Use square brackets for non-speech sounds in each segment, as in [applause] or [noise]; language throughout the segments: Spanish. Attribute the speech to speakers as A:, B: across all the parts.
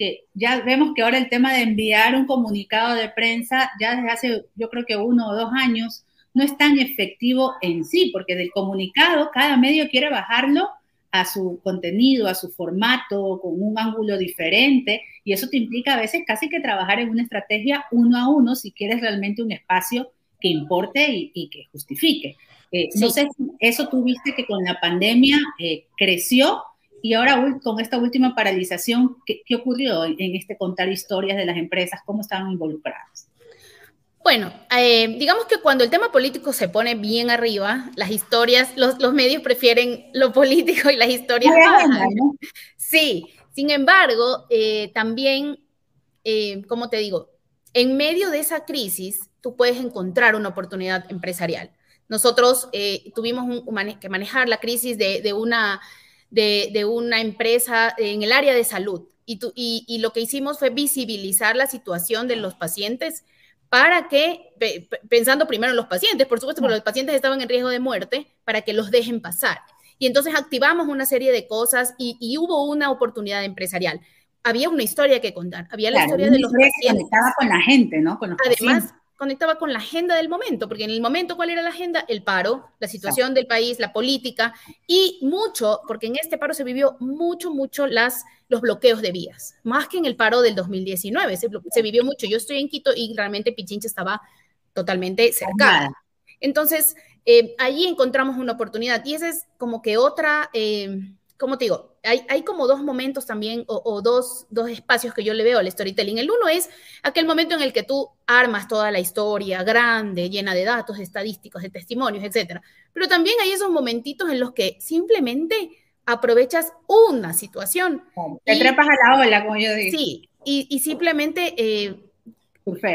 A: que ya vemos que ahora el tema de enviar un comunicado de prensa, ya desde hace yo creo que uno o dos años, no es tan efectivo en sí, porque del comunicado cada medio quiere bajarlo a su contenido, a su formato, con un ángulo diferente, y eso te implica a veces casi que trabajar en una estrategia uno a uno si quieres realmente un espacio que importe y, que justifique. Eh, no sé si eso tuviste que con la pandemia eh, creció y ahora con esta última paralización, ¿qué, ocurrió en, este contar historias de las empresas? ¿Cómo estaban involucradas?
B: Bueno, eh, digamos que cuando el tema político se pone bien arriba, las historias, los, medios prefieren lo [laughs] político y las historias Sí, sin embargo, eh, también, eh, como te digo, en medio de esa crisis, tú puedes encontrar una oportunidad empresarial. Nosotros tuvimos que manejar la crisis de una de, una empresa en el área de salud. Y, y, lo que hicimos fue visibilizar la situación de los pacientes para que, pensando primero en los pacientes, por supuesto, porque los pacientes estaban en riesgo de muerte, para que los dejen pasar. Y entonces activamos una serie de cosas y, hubo una oportunidad empresarial. Había una historia que contar, había la historia de los pacientes.
A: con la gente, ¿no? Con
B: Además, conectaba con la agenda del momento, porque en el momento, ¿cuál era la agenda? El paro, la situación del país, la política y mucho, porque en este paro se vivió mucho, mucho las, los bloqueos de vías, más que en el paro del 2019, se, se vivió mucho. Yo estoy en Quito y realmente Pichincha estaba totalmente cercada. Entonces, eh, allí encontramos una oportunidad y esa es como que otra... Eh, como te digo, hay, como dos momentos también o, dos, espacios que yo le veo al storytelling. El uno es aquel momento en el que tú armas toda la historia grande, llena de datos, estadísticos, de testimonios, etc. Pero también hay esos momentitos en los que simplemente aprovechas una situación.
A: Te trepas a la ola, como yo digo.
B: Sí, y, simplemente eh,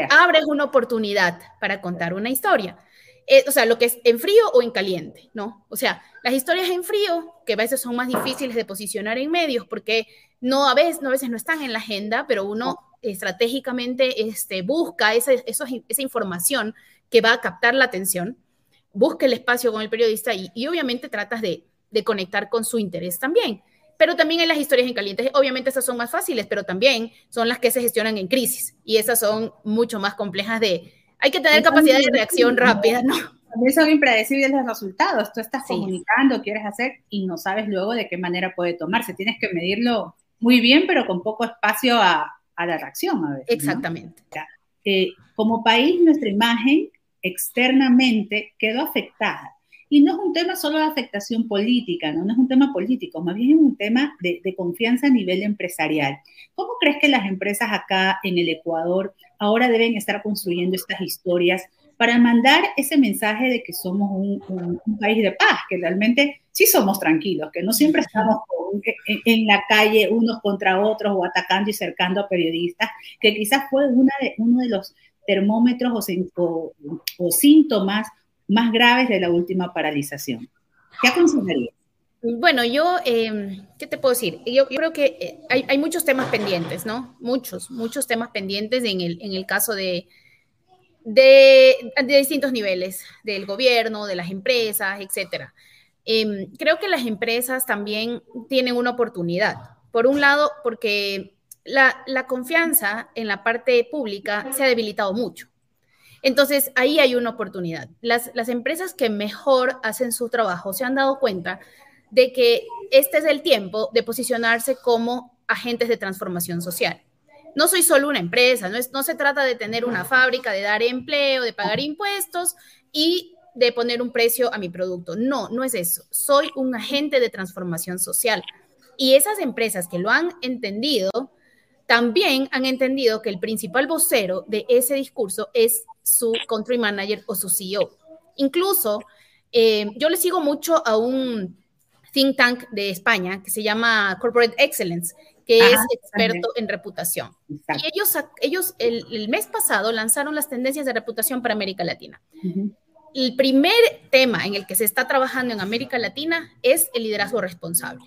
B: abres una oportunidad para contar una historia. Eh, o sea, lo que es en frío o en caliente, ¿no? O sea, las historias en frío, que a veces son más difíciles de posicionar en medios porque no a veces no, a veces no están en la agenda, pero uno estratégicamente este, busca esa, esa información que va a captar la atención, busca el espacio con el periodista y, y obviamente tratas de, de conectar con su interés también. Pero también en las historias en caliente, obviamente esas son más fáciles, pero también son las que se gestionan en crisis y esas son mucho más complejas de, hay que tener capacidad de reacción rápida, ¿no?
A: También son impredecibles los resultados. Tú estás comunicando, quieres hacer y no sabes luego de qué manera puede tomarse. Tienes que medirlo muy bien, pero con poco espacio a, la reacción a veces.
B: Exactamente.
A: Eh, como país, nuestra imagen externamente quedó afectada. Y no es un tema solo de afectación política, ¿no? no es un tema político, más bien es un tema de, de, confianza a nivel empresarial. ¿Cómo crees que las empresas acá en el Ecuador ahora deben estar construyendo estas historias para mandar ese mensaje de que somos un, país de paz, que realmente sí somos tranquilos, que no siempre estamos en, la calle unos contra otros o atacando y cercando a periodistas, que quizás fue una de, uno de los termómetros o, o síntomas más graves de la última paralización. ¿Qué aconsejaría?
B: Bueno, yo, em, ¿qué te puedo decir? Yo, creo que eh, hay, muchos temas pendientes, ¿no? Muchos, muchos temas pendientes en el, caso de, de, distintos niveles, del gobierno, de las empresas, etcétera. Em, creo que las empresas también tienen una oportunidad. Por un lado, porque la, la confianza en la parte pública se ha debilitado mucho. Entonces, ahí hay una oportunidad. Las, empresas que mejor hacen su trabajo se han dado cuenta de que este es el tiempo de posicionarse como agentes de transformación social. No soy solo una empresa, no, no se trata de tener una fábrica, de dar empleo, de pagar impuestos y de poner un precio a mi producto. No, no es eso. Soy un agente de transformación social. Y esas empresas que lo han entendido, también han entendido que el principal vocero de ese discurso es su country manager o su CEO. Incluso, eh, yo le sigo mucho a un think tank de España que se llama Corporate Excellence, que es experto en reputación. Y ellos, ellos el, mes pasado lanzaron las tendencias de reputación para América Latina. El primer tema en el que se está trabajando en América Latina es el liderazgo responsable.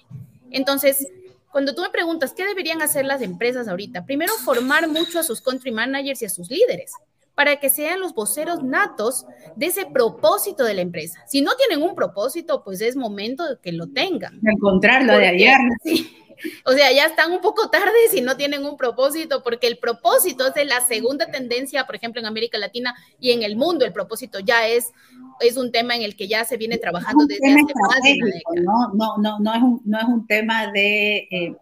B: Entonces, cuando tú me preguntas qué deberían hacer las empresas ahorita, primero formar mucho a sus country managers y a sus líderes para que sean los voceros natos de ese propósito de la empresa. Si no tienen un propósito, pues es momento de que lo tengan.
A: encontrarlo de ayer. [laughs]
B: Sí. O sea, ya están un poco tarde si no tienen un propósito, porque el propósito es de la segunda tendencia, por ejemplo, en América Latina y en el mundo. El propósito ya es, es un tema en el que ya se viene trabajando desde hace más de una década.
A: No, no, no, no, es, un, no es un tema de eh,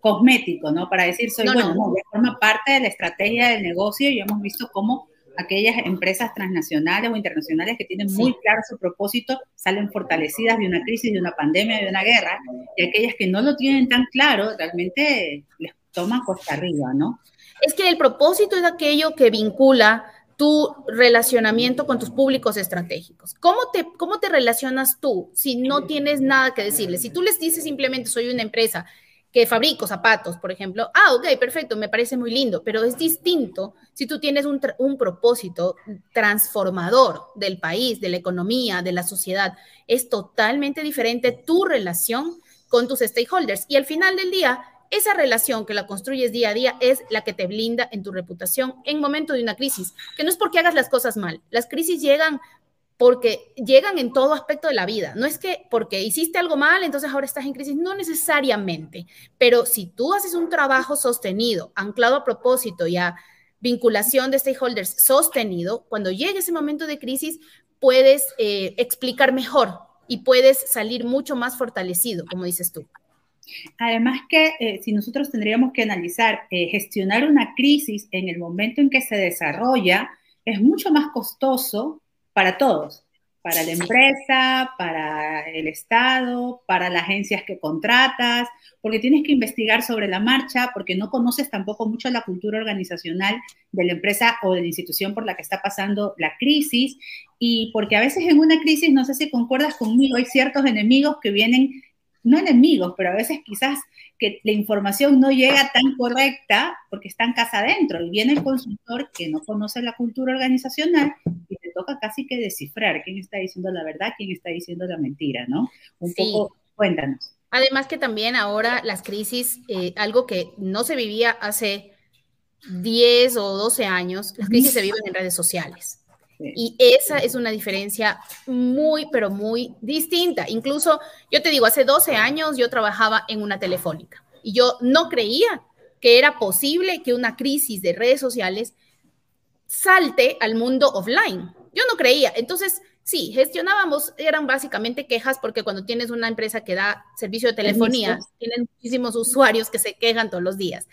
A: cosmético, ¿no? Para decir soy bueno, no, forma parte de la estrategia del negocio y hemos visto cómo aquellas empresas transnacionales o internacionales que tienen muy claro su propósito salen fortalecidas de una crisis, de una pandemia, de una guerra, y aquellas que no lo tienen tan claro realmente les toman costa arriba, ¿no?
B: Es que el propósito es aquello que vincula tu relacionamiento con tus públicos estratégicos. ¿Cómo te, ¿Cómo te relacionas tú si no tienes nada que decirles? Si tú les dices simplemente soy una empresa que fabrico zapatos, por ejemplo, ah, ok, perfecto, me parece muy lindo, pero es distinto si tú tienes un, un, propósito transformador del país, de la economía, de la sociedad. Es totalmente diferente tu relación con tus stakeholders. Y al final del día, esa relación que la construyes día a día es la que te blinda en tu reputación en momento de una crisis, que no es porque hagas las cosas mal. Las crisis llegan porque llegan en todo aspecto de la vida. No es que porque hiciste algo mal, entonces ahora estás en crisis, no necesariamente, pero si tú haces un trabajo sostenido, anclado a propósito y a vinculación de stakeholders sostenido, cuando llegue ese momento de crisis, puedes eh, explicar mejor y puedes salir mucho más fortalecido, como dices tú.
A: Además que eh, si nosotros tendríamos que analizar, eh, gestionar una crisis en el momento en que se desarrolla, es mucho más costoso para todos, para la empresa, para el Estado, para las agencias que contratas, porque tienes que investigar sobre la marcha, porque no conoces tampoco mucho la cultura organizacional de la empresa o de la institución por la que está pasando la crisis, y porque a veces en una crisis, no sé si concuerdas conmigo, hay ciertos enemigos que vienen no enemigos, pero a veces quizás que la información no llega tan correcta porque está en casa adentro y viene el consultor que no conoce la cultura organizacional y te toca casi que descifrar quién está diciendo la verdad, quién está diciendo la mentira, ¿no? Un poco, cuéntanos.
B: Además que también ahora las crisis, eh, algo que no se vivía hace 10 o 12 años, las crisis se viven en redes sociales. Y esa es una diferencia muy, pero muy distinta. Incluso, yo te digo, hace 12 años yo trabajaba en una telefónica y yo no creía que era posible que una crisis de redes sociales salte al mundo offline. Yo no creía. Entonces, sí, gestionábamos, eran básicamente quejas porque cuando tienes una empresa que da servicio de telefonía, tienen muchísimos usuarios que se quejan todos los días.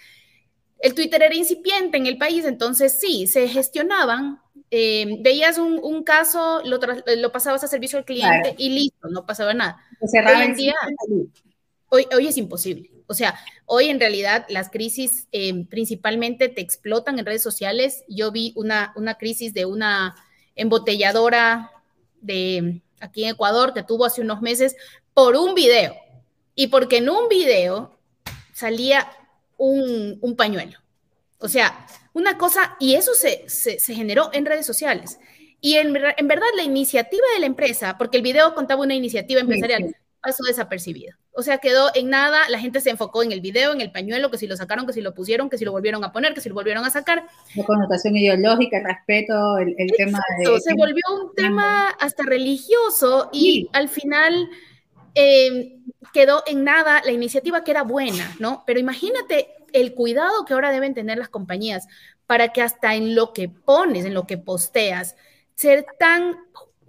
B: El Twitter era incipiente en el país, entonces sí, se gestionaban eh, veías un, caso, lo, lo, pasabas a servicio al cliente y listo, no pasaba nada. Hoy, hoy, es imposible. O sea, hoy en realidad las crisis eh, principalmente te explotan en redes sociales. Yo vi una, una crisis de una embotelladora de aquí en Ecuador que tuvo hace unos meses por un video. Y porque en un video salía un, un pañuelo. O sea, una cosa, y eso se, generó en redes sociales. Y en, verdad la iniciativa de la empresa, porque el video contaba una iniciativa empresarial, pasó desapercibida. O sea, quedó en nada, la gente se enfocó en el video, en el pañuelo, que si lo sacaron, que si lo pusieron, que si lo volvieron a poner, que si lo volvieron a sacar.
A: La connotación ideológica, el respeto, el, tema de...
B: Se volvió un tema hasta religioso y al final eh, quedó en nada la iniciativa que era buena, ¿no? Pero imagínate el cuidado que ahora deben tener las compañías para que hasta en lo que pones, en lo que posteas, ser tan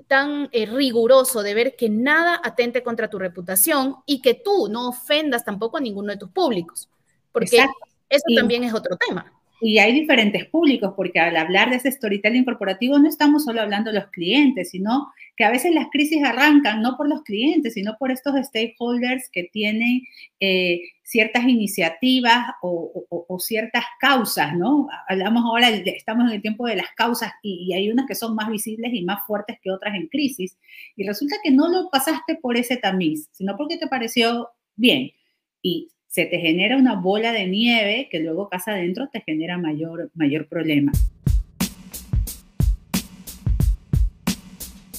B: tan eh, riguroso de ver que nada atente contra tu reputación y que tú no ofendas tampoco a ninguno de tus públicos, porque eso también es otro tema.
A: Y hay diferentes públicos, porque al hablar de ese storytelling corporativo no estamos solo hablando de los clientes, sino que a veces las crisis arrancan no por los clientes, sino por estos stakeholders que tienen eh, ciertas iniciativas o, ciertas causas, ¿no? Hablamos ahora, estamos en el tiempo de las causas y, y hay unas que son más visibles y más fuertes que otras en crisis. Y resulta que no lo pasaste por ese tamiz, sino porque te pareció bien. Y se te genera una bola de nieve que luego casa adentro te genera mayor, mayor problema.